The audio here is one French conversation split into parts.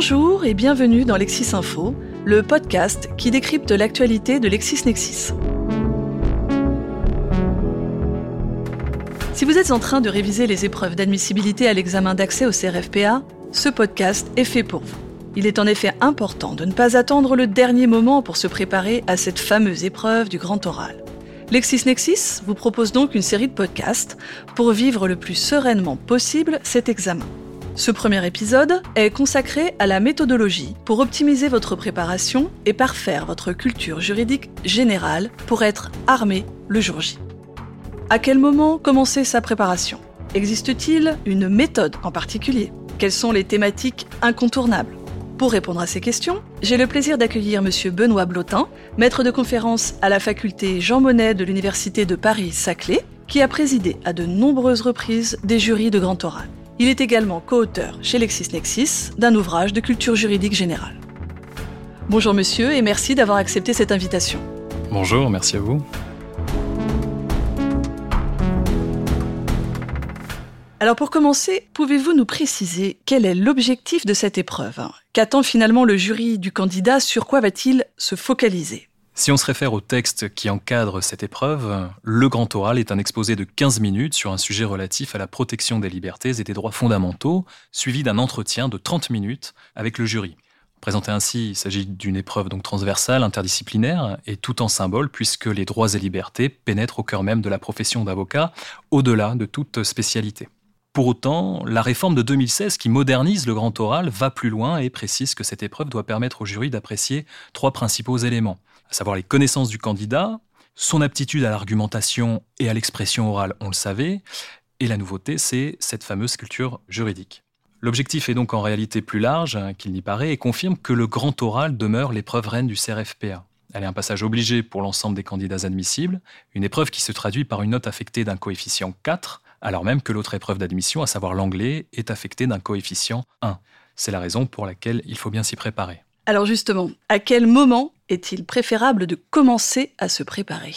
Bonjour et bienvenue dans Lexis Info, le podcast qui décrypte l'actualité de LexisNexis. Si vous êtes en train de réviser les épreuves d'admissibilité à l'examen d'accès au CRFPA, ce podcast est fait pour vous. Il est en effet important de ne pas attendre le dernier moment pour se préparer à cette fameuse épreuve du grand oral. LexisNexis vous propose donc une série de podcasts pour vivre le plus sereinement possible cet examen. Ce premier épisode est consacré à la méthodologie pour optimiser votre préparation et parfaire votre culture juridique générale pour être armé le jour J. À quel moment commencer sa préparation? Existe-t-il une méthode en particulier? Quelles sont les thématiques incontournables? Pour répondre à ces questions, j'ai le plaisir d'accueillir M. Benoît Blotin, maître de conférence à la faculté Jean Monnet de l'Université de Paris-Saclay, qui a présidé à de nombreuses reprises des jurys de grand oral. Il est également co-auteur chez LexisNexis d'un ouvrage de culture juridique générale. Bonjour monsieur et merci d'avoir accepté cette invitation. Bonjour, merci à vous. Alors pour commencer, pouvez-vous nous préciser quel est l'objectif de cette épreuve? Qu'attend finalement le jury du candidat? Sur quoi va-t-il se focaliser? Si on se réfère au texte qui encadre cette épreuve, le grand oral est un exposé de 15 minutes sur un sujet relatif à la protection des libertés et des droits fondamentaux, suivi d'un entretien de 30 minutes avec le jury. Présenté ainsi, il s'agit d'une épreuve donc transversale, interdisciplinaire et tout en symbole puisque les droits et libertés pénètrent au cœur même de la profession d'avocat, au-delà de toute spécialité. Pour autant, la réforme de 2016 qui modernise le grand oral va plus loin et précise que cette épreuve doit permettre au jury d'apprécier trois principaux éléments à savoir les connaissances du candidat, son aptitude à l'argumentation et à l'expression orale, on le savait, et la nouveauté, c'est cette fameuse culture juridique. L'objectif est donc en réalité plus large hein, qu'il n'y paraît et confirme que le grand oral demeure l'épreuve reine du CRFPA. Elle est un passage obligé pour l'ensemble des candidats admissibles, une épreuve qui se traduit par une note affectée d'un coefficient 4, alors même que l'autre épreuve d'admission, à savoir l'anglais, est affectée d'un coefficient 1. C'est la raison pour laquelle il faut bien s'y préparer. Alors justement, à quel moment est-il préférable de commencer à se préparer?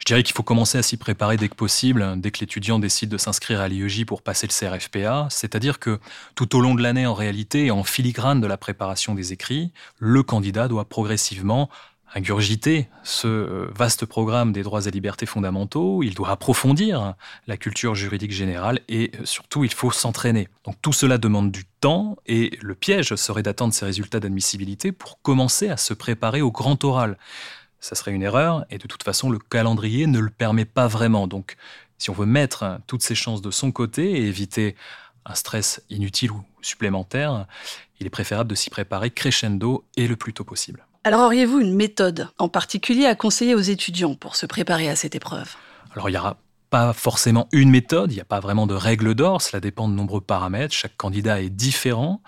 Je dirais qu'il faut commencer à s'y préparer dès que possible, dès que l'étudiant décide de s'inscrire à l'IEJ pour passer le CRFPA, c'est-à-dire que tout au long de l'année en réalité en filigrane de la préparation des écrits, le candidat doit progressivement ingurgiter ce euh, vaste programme des droits et libertés fondamentaux, il doit approfondir la culture juridique générale et euh, surtout il faut s'entraîner. Donc tout cela demande du temps et le piège serait d'attendre ces résultats d'admissibilité pour commencer à se préparer au grand oral. Ça serait une erreur et de toute façon le calendrier ne le permet pas vraiment. Donc si on veut mettre toutes ses chances de son côté et éviter un stress inutile ou supplémentaire, il est préférable de s'y préparer crescendo et le plus tôt possible. Alors auriez-vous une méthode en particulier à conseiller aux étudiants pour se préparer à cette épreuve? Alors il n'y aura pas forcément une méthode, il n'y a pas vraiment de règle d'or, cela dépend de nombreux paramètres, chaque candidat est différent.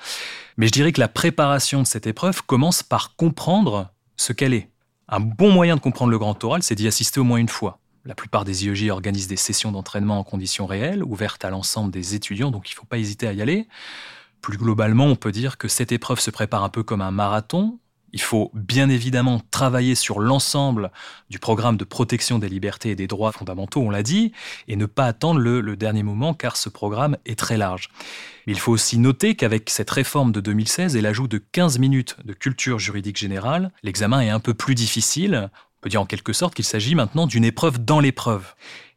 Mais je dirais que la préparation de cette épreuve commence par comprendre ce qu'elle est. Un bon moyen de comprendre le grand oral, c'est d'y assister au moins une fois. La plupart des IEJ organisent des sessions d'entraînement en conditions réelles, ouvertes à l'ensemble des étudiants, donc il ne faut pas hésiter à y aller. Plus globalement, on peut dire que cette épreuve se prépare un peu comme un marathon, il faut bien évidemment travailler sur l'ensemble du programme de protection des libertés et des droits fondamentaux, on l'a dit, et ne pas attendre le, dernier moment car ce programme est très large. il faut aussi noter qu'avec cette réforme de 2016 et l'ajout de 15 minutes de culture juridique générale, l'examen est un peu plus difficile. On peut dire en quelque sorte qu'il s'agit maintenant d'une épreuve dans l'épreuve.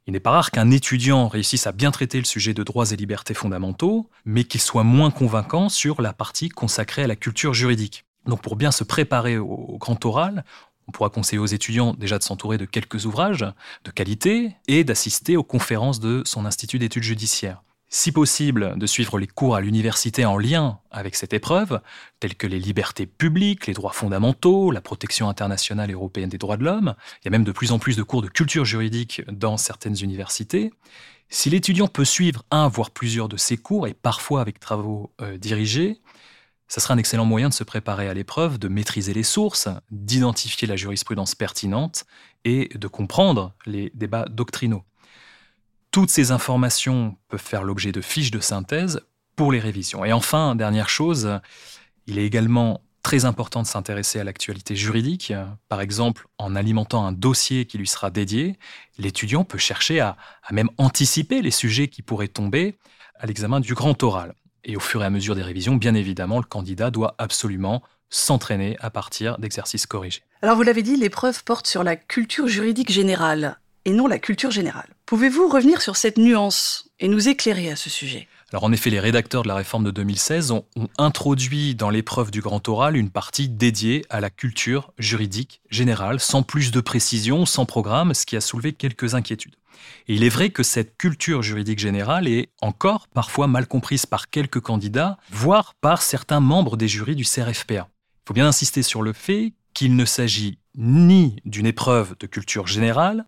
Il n'est pas rare qu'un étudiant réussisse à bien traiter le sujet de droits et libertés fondamentaux, mais qu'il soit moins convaincant sur la partie consacrée à la culture juridique. Donc pour bien se préparer au, grand oral, on pourra conseiller aux étudiants déjà de s'entourer de quelques ouvrages de qualité et d'assister aux conférences de son institut d'études judiciaires. Si possible, de suivre les cours à l'université en lien avec cette épreuve, tels que les libertés publiques, les droits fondamentaux, la protection internationale et européenne des droits de l'homme. Il y a même de plus en plus de cours de culture juridique dans certaines universités. Si l'étudiant peut suivre un, voire plusieurs de ces cours, et parfois avec travaux euh, dirigés, ça sera un excellent moyen de se préparer à l'épreuve, de maîtriser les sources, d'identifier la jurisprudence pertinente et de comprendre les débats doctrinaux. Toutes ces informations peuvent faire l'objet de fiches de synthèse pour les révisions. Et enfin, dernière chose, il est également très important de s'intéresser à l'actualité juridique. Par exemple, en alimentant un dossier qui lui sera dédié, l'étudiant peut chercher à, même anticiper les sujets qui pourraient tomber à l'examen du grand oral. Et au fur et à mesure des révisions, bien évidemment, le candidat doit absolument s'entraîner à partir d'exercices corrigés. Alors vous l'avez dit, l'épreuve porte sur la culture juridique générale et non la culture générale. Pouvez-vous revenir sur cette nuance et nous éclairer à ce sujet? En effet, les rédacteurs de la réforme de 2016 ont, ont introduit dans l'épreuve du grand oral une partie dédiée à la culture juridique générale, sans plus de précision, sans programme, ce qui a soulevé quelques inquiétudes. Et il est vrai que cette culture juridique générale est encore parfois mal comprise par quelques candidats, voire par certains membres des jurys du CRFPA. Il faut bien insister sur le fait qu'il ne s'agit ni d'une épreuve de culture générale,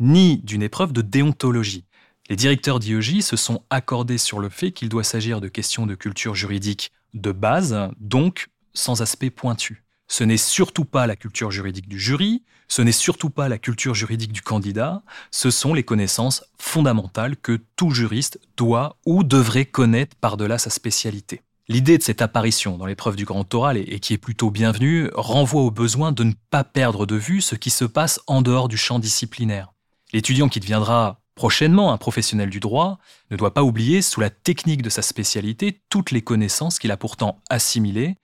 ni d'une épreuve de déontologie. Les directeurs d'IEJ se sont accordés sur le fait qu'il doit s'agir de questions de culture juridique de base, donc sans aspect pointu. Ce n'est surtout pas la culture juridique du jury, ce n'est surtout pas la culture juridique du candidat, ce sont les connaissances fondamentales que tout juriste doit ou devrait connaître par-delà sa spécialité. L'idée de cette apparition dans l'épreuve du grand oral, et qui est plutôt bienvenue, renvoie au besoin de ne pas perdre de vue ce qui se passe en dehors du champ disciplinaire. L'étudiant qui deviendra prochainement un professionnel du droit ne doit pas oublier, sous la technique de sa spécialité, toutes les connaissances qu'il a pourtant assimilées,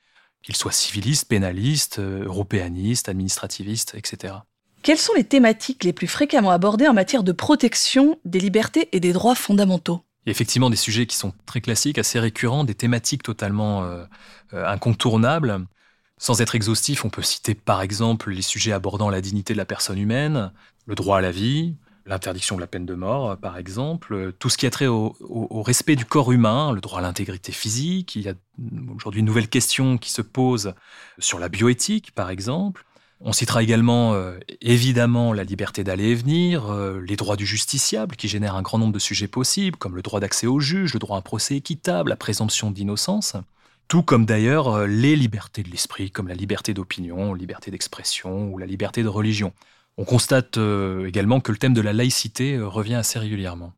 qu'il soit civiliste, pénaliste, euh, européaniste, administrativiste, etc. Quelles sont les thématiques les plus fréquemment abordées en matière de protection des libertés et des droits fondamentaux? Il y a effectivement des sujets qui sont très classiques, assez récurrents, des thématiques totalement euh, euh, incontournables. Sans être exhaustif, on peut citer par exemple les sujets abordant la dignité de la personne humaine, le droit à la vie, l'interdiction de la peine de mort, par exemple, tout ce qui a trait au, respect du corps humain, le droit à l'intégrité physique. Il y a aujourd'hui une nouvelle question qui se pose sur la bioéthique, par exemple. On citera également euh, évidemment la liberté d'aller et venir, euh, les droits du justiciable qui génèrent un grand nombre de sujets possibles, comme le droit d'accès au juge, le droit à un procès équitable, la présomption d'innocence, tout comme d'ailleurs euh, les libertés de l'esprit, comme la liberté d'opinion, liberté d'expression ou la liberté de religion. On constate euh, également que le thème de la laïcité euh, revient assez régulièrement.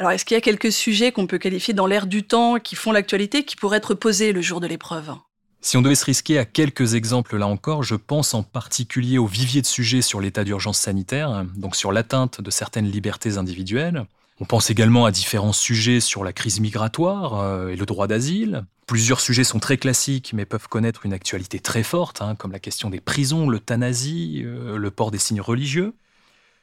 Alors, est-ce qu'il y a quelques sujets qu'on peut qualifier dans l'air du temps, qui font l'actualité, qui pourraient être posés le jour de l'épreuve? Si on devait se risquer à quelques exemples là encore, je pense en particulier au vivier de sujets sur l'état d'urgence sanitaire, donc sur l'atteinte de certaines libertés individuelles, on pense également à différents sujets sur la crise migratoire euh, et le droit d'asile. Plusieurs sujets sont très classiques mais peuvent connaître une actualité très forte, hein, comme la question des prisons, l'euthanasie, euh, le port des signes religieux.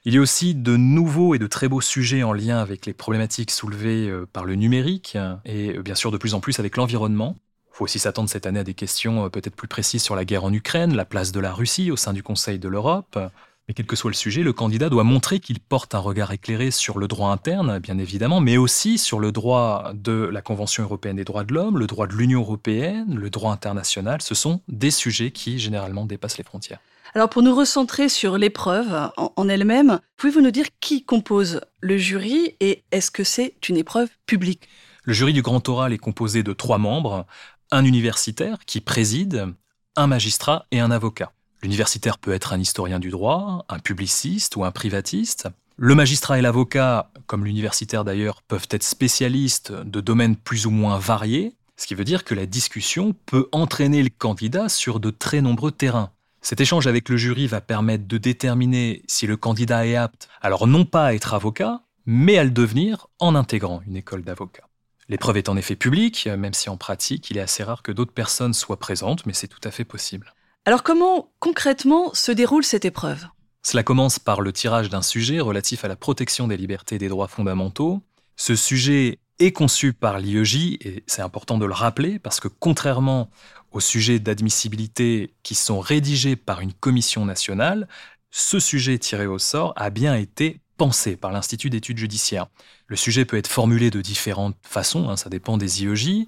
Il y a aussi de nouveaux et de très beaux sujets en lien avec les problématiques soulevées euh, par le numérique et bien sûr de plus en plus avec l'environnement. Il faut aussi s'attendre cette année à des questions peut-être plus précises sur la guerre en Ukraine, la place de la Russie au sein du Conseil de l'Europe, mais quel que soit le sujet, le candidat doit montrer qu'il porte un regard éclairé sur le droit interne, bien évidemment, mais aussi sur le droit de la Convention européenne des droits de l'homme, le droit de l'Union européenne, le droit international. Ce sont des sujets qui généralement dépassent les frontières. Alors pour nous recentrer sur l'épreuve en elle-même, pouvez-vous nous dire qui compose le jury et est-ce que c'est une épreuve publique? Le jury du grand oral est composé de trois membres, un universitaire qui préside, un magistrat et un avocat. L'universitaire peut être un historien du droit, un publiciste ou un privatiste. Le magistrat et l'avocat, comme l'universitaire d'ailleurs, peuvent être spécialistes de domaines plus ou moins variés, ce qui veut dire que la discussion peut entraîner le candidat sur de très nombreux terrains. Cet échange avec le jury va permettre de déterminer si le candidat est apte, alors non pas à être avocat, mais à le devenir en intégrant une école d'avocat. L'épreuve est en effet publique, même si en pratique, il est assez rare que d'autres personnes soient présentes, mais c'est tout à fait possible. Alors comment concrètement se déroule cette épreuve? Cela commence par le tirage d'un sujet relatif à la protection des libertés et des droits fondamentaux. Ce sujet est conçu par l'IEJ et c'est important de le rappeler parce que contrairement aux sujets d'admissibilité qui sont rédigés par une commission nationale, ce sujet tiré au sort a bien été pensé par l'Institut d'études judiciaires. Le sujet peut être formulé de différentes façons, hein, ça dépend des IEJ.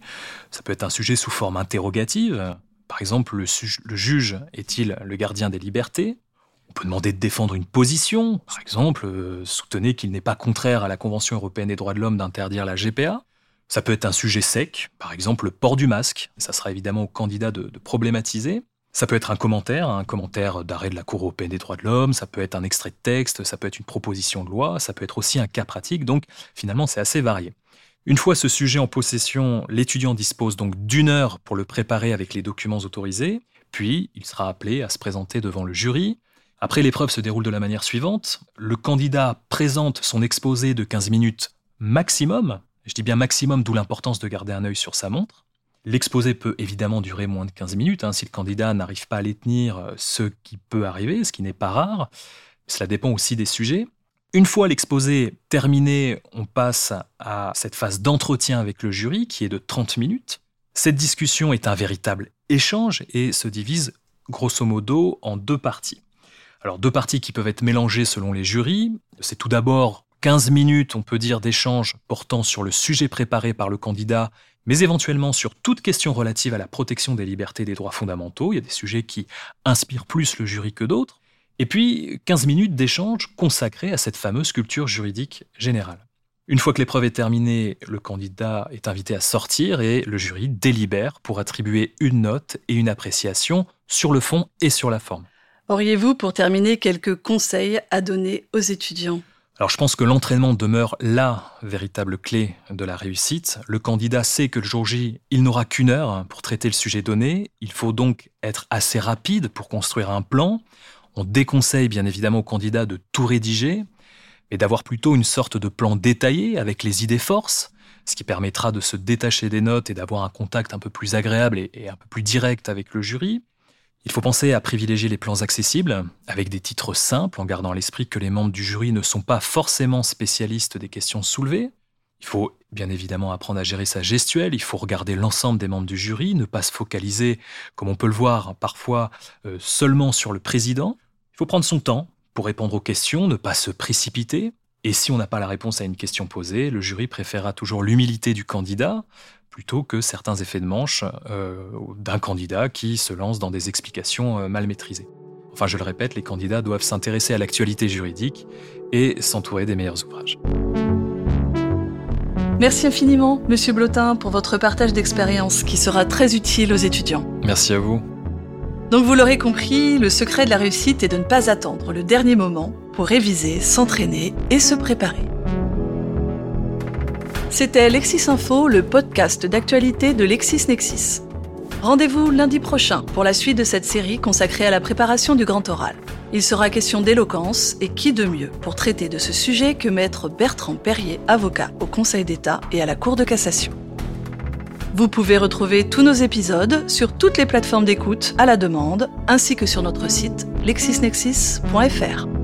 Ça peut être un sujet sous forme interrogative, par exemple, le, juge est-il le gardien des libertés? On peut demander de défendre une position. Par exemple, euh, soutenez qu'il n'est pas contraire à la Convention européenne des droits de l'homme d'interdire la GPA. Ça peut être un sujet sec, par exemple le port du masque. Ça sera évidemment au candidat de, de problématiser. Ça peut être un commentaire, un commentaire d'arrêt de la Cour européenne des droits de l'homme, ça peut être un extrait de texte, ça peut être une proposition de loi, ça peut être aussi un cas pratique, donc finalement c'est assez varié. Une fois ce sujet en possession, l'étudiant dispose donc d'une heure pour le préparer avec les documents autorisés, puis il sera appelé à se présenter devant le jury. Après, l'épreuve se déroule de la manière suivante. Le candidat présente son exposé de 15 minutes maximum, Je dis bien maximum, d'où l'importance de garder un œil sur sa montre. L'exposé peut évidemment durer moins de 15 minutes hein, si le candidat n'arrive pas à les tenir, euh, ce qui peut arriver, ce qui n'est pas rare. Cela dépend aussi des sujets. Une fois l'exposé terminé, on passe à cette phase d'entretien avec le jury qui est de 30 minutes. Cette discussion est un véritable échange et se divise grosso modo en deux parties. Alors deux parties qui peuvent être mélangées selon les jurys. C'est tout d'abord 15 minutes, on peut dire, d'échange portant sur le sujet préparé par le candidat, mais éventuellement sur toute question relative à la protection des libertés et des droits fondamentaux. Il y a des sujets qui inspirent plus le jury que d'autres. Et puis 15 minutes d'échange consacrés à cette fameuse culture juridique générale. Une fois que l'épreuve est terminée, le candidat est invité à sortir et le jury délibère pour attribuer une note et une appréciation sur le fond et sur la forme. Auriez-vous, pour terminer, quelques conseils à donner aux étudiants? Alors je pense que l'entraînement demeure la véritable clé de la réussite. Le candidat sait que le jour J, il n'aura qu'une heure pour traiter le sujet donné. Il faut donc être assez rapide pour construire un plan. On déconseille bien évidemment au candidat de tout rédiger, mais d'avoir plutôt une sorte de plan détaillé avec les idées forces, ce qui permettra de se détacher des notes et d'avoir un contact un peu plus agréable et, un peu plus direct avec le jury. Il faut penser à privilégier les plans accessibles, avec des titres simples, en gardant à l'esprit que les membres du jury ne sont pas forcément spécialistes des questions soulevées. Il faut bien évidemment apprendre à gérer sa gestuelle, il faut regarder l'ensemble des membres du jury, ne pas se focaliser, comme on peut le voir parfois, euh, seulement sur le président. Il faut prendre son temps pour répondre aux questions, ne pas se précipiter. Et si on n'a pas la réponse à une question posée, le jury préférera toujours l'humilité du candidat, plutôt que certains effets de manche euh, d'un candidat qui se lance dans des explications euh, mal maîtrisées. Enfin, je le répète, les candidats doivent s'intéresser à l'actualité juridique et s'entourer des meilleurs ouvrages. Merci infiniment, Monsieur Blotin, pour votre partage d'expérience qui sera très utile aux étudiants. Merci à vous. Donc vous l'aurez compris, le secret de la réussite est de ne pas attendre le dernier moment pour réviser, s'entraîner et se préparer. C'était Lexis Info, le podcast d'actualité de LexisNexis. Rendez-vous lundi prochain pour la suite de cette série consacrée à la préparation du grand oral. Il sera question d'éloquence et qui de mieux pour traiter de ce sujet que maître Bertrand Perrier, avocat au Conseil d'État et à la Cour de cassation. Vous pouvez retrouver tous nos épisodes sur toutes les plateformes d'écoute à la demande ainsi que sur notre site lexisnexis.fr.